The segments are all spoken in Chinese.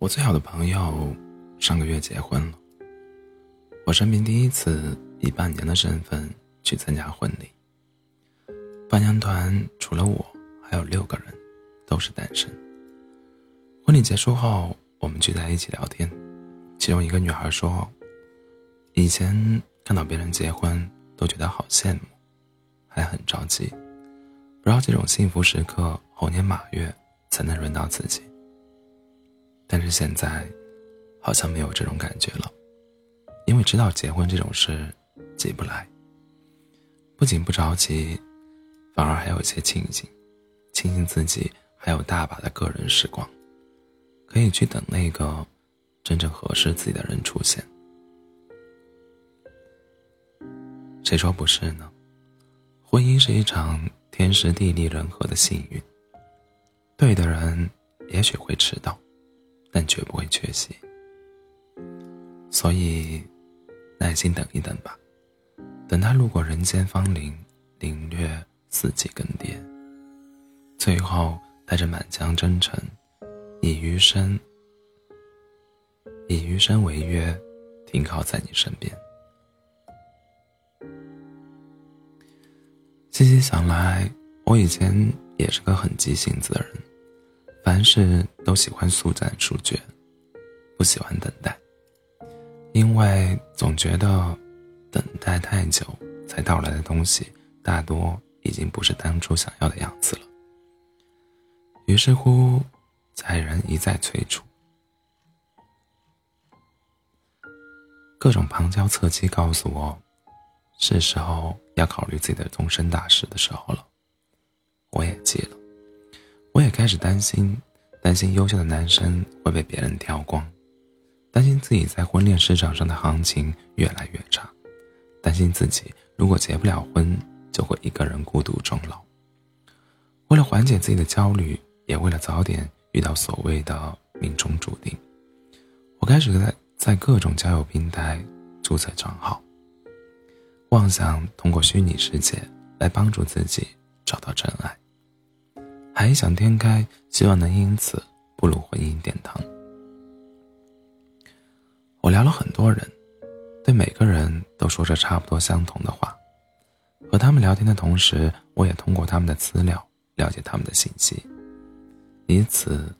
我最好的朋友上个月结婚了，我生平第一次以伴娘的身份去参加婚礼。伴娘团除了我，还有六个人，都是单身。婚礼结束后，我们聚在一起聊天，其中一个女孩说：“以前看到别人结婚都觉得好羡慕，还很着急，不知道这种幸福时刻猴年马月才能轮到自己。”但是现在，好像没有这种感觉了，因为知道结婚这种事急不来。不仅不着急，反而还有些庆幸，庆幸自己还有大把的个人时光，可以去等那个真正合适自己的人出现。谁说不是呢？婚姻是一场天时地利人和的幸运，对的人也许会迟到。但绝不会缺席，所以耐心等一等吧，等他路过人间芳林，领略四季更迭，最后带着满腔真诚，以余生以余生为约，停靠在你身边。细细想来，我以前也是个很急性子的人。凡事都喜欢速战速决，不喜欢等待，因为总觉得等待太久才到来的东西，大多已经不是当初想要的样子了。于是乎，在人一再催促，各种旁敲侧击告诉我，是时候要考虑自己的终身大事的时候了。我也急了。开始担心，担心优秀的男生会被别人挑光，担心自己在婚恋市场上的行情越来越差，担心自己如果结不了婚，就会一个人孤独终老。为了缓解自己的焦虑，也为了早点遇到所谓的命中注定，我开始在在各种交友平台注册账号，妄想通过虚拟世界来帮助自己找到真爱。还异想天开，希望能因此步入婚姻殿堂。我聊了很多人，对每个人都说着差不多相同的话。和他们聊天的同时，我也通过他们的资料了解他们的信息，以此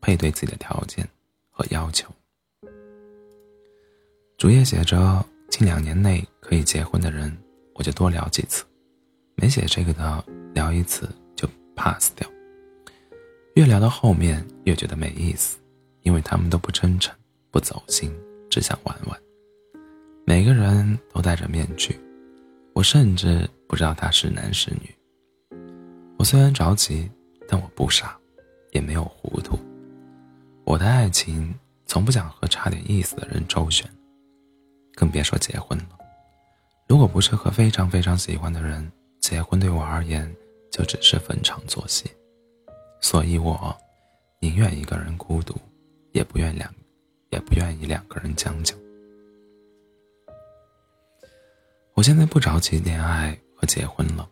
配对自己的条件和要求。主页写着近两年内可以结婚的人，我就多聊几次；没写这个的，聊一次就 pass 掉。越聊到后面，越觉得没意思，因为他们都不真诚、不走心，只想玩玩。每个人都戴着面具，我甚至不知道他是男是女。我虽然着急，但我不傻，也没有糊涂。我的爱情从不想和差点意思的人周旋，更别说结婚了。如果不是和非常非常喜欢的人结婚，对我而言就只是逢场作戏。所以我宁愿一个人孤独，也不愿两，也不愿意两个人将就。我现在不着急恋爱和结婚了，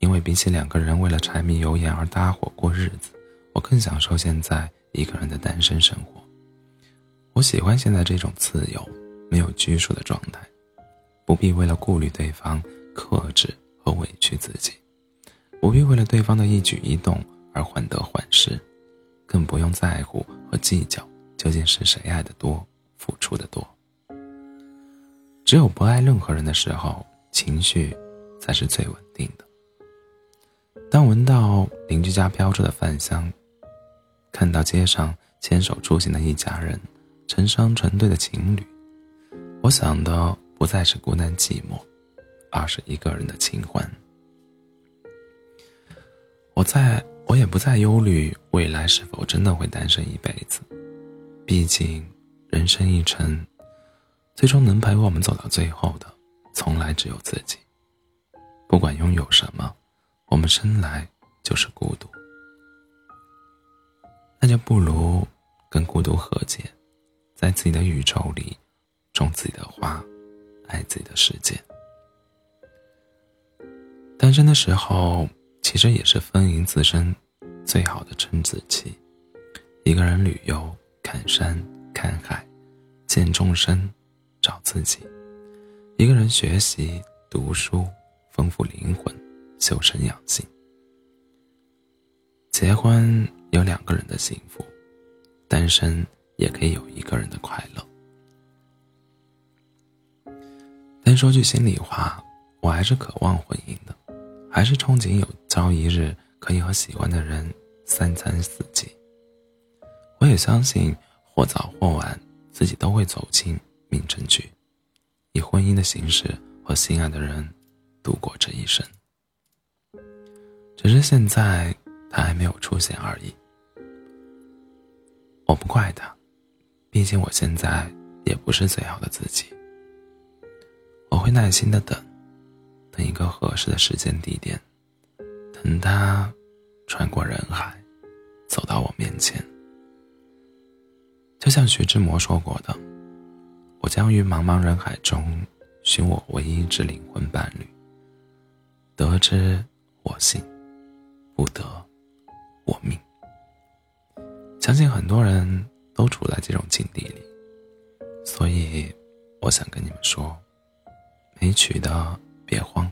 因为比起两个人为了柴米油盐而搭伙过日子，我更享受现在一个人的单身生活。我喜欢现在这种自由、没有拘束的状态，不必为了顾虑对方克制和委屈自己，不必为了对方的一举一动。而患得患失，更不用在乎和计较究竟是谁爱的多，付出的多。只有不爱任何人的时候，情绪才是最稳定的。当闻到邻居家飘出的饭香，看到街上牵手出行的一家人，成双成对的情侣，我想的不再是孤单寂寞，而是一个人的清欢。我在。我也不再忧虑未来是否真的会单身一辈子，毕竟人生一程，最终能陪我们走到最后的，从来只有自己。不管拥有什么，我们生来就是孤独，那就不如跟孤独和解，在自己的宇宙里种自己的花，爱自己的世界。单身的时候。其实也是丰盈自身最好的撑子期，一个人旅游，看山看海，见众生，找自己。一个人学习读书，丰富灵魂，修身养性。结婚有两个人的幸福，单身也可以有一个人的快乐。但说句心里话，我还是渴望婚姻的，还是憧憬有朝一日可以和喜欢的人三餐四季。我也相信，或早或晚，自己都会走进命中局，以婚姻的形式和心爱的人度过这一生。只是现在他还没有出现而已。我不怪他，毕竟我现在也不是最好的自己。我会耐心的等，等一个合适的时间地点，等他穿过人海，走到我面前。就像徐志摩说过的：“我将于茫茫人海中寻我唯一之灵魂伴侣。得之我幸，不得我命。”相信很多人都处在这种境地里，所以我想跟你们说。没娶的别慌，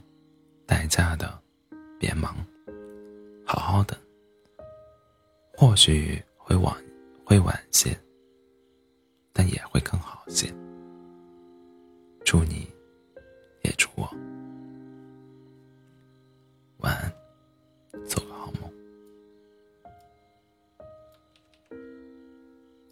待嫁的别忙，好好的。或许会晚，会晚些，但也会更好些。祝你。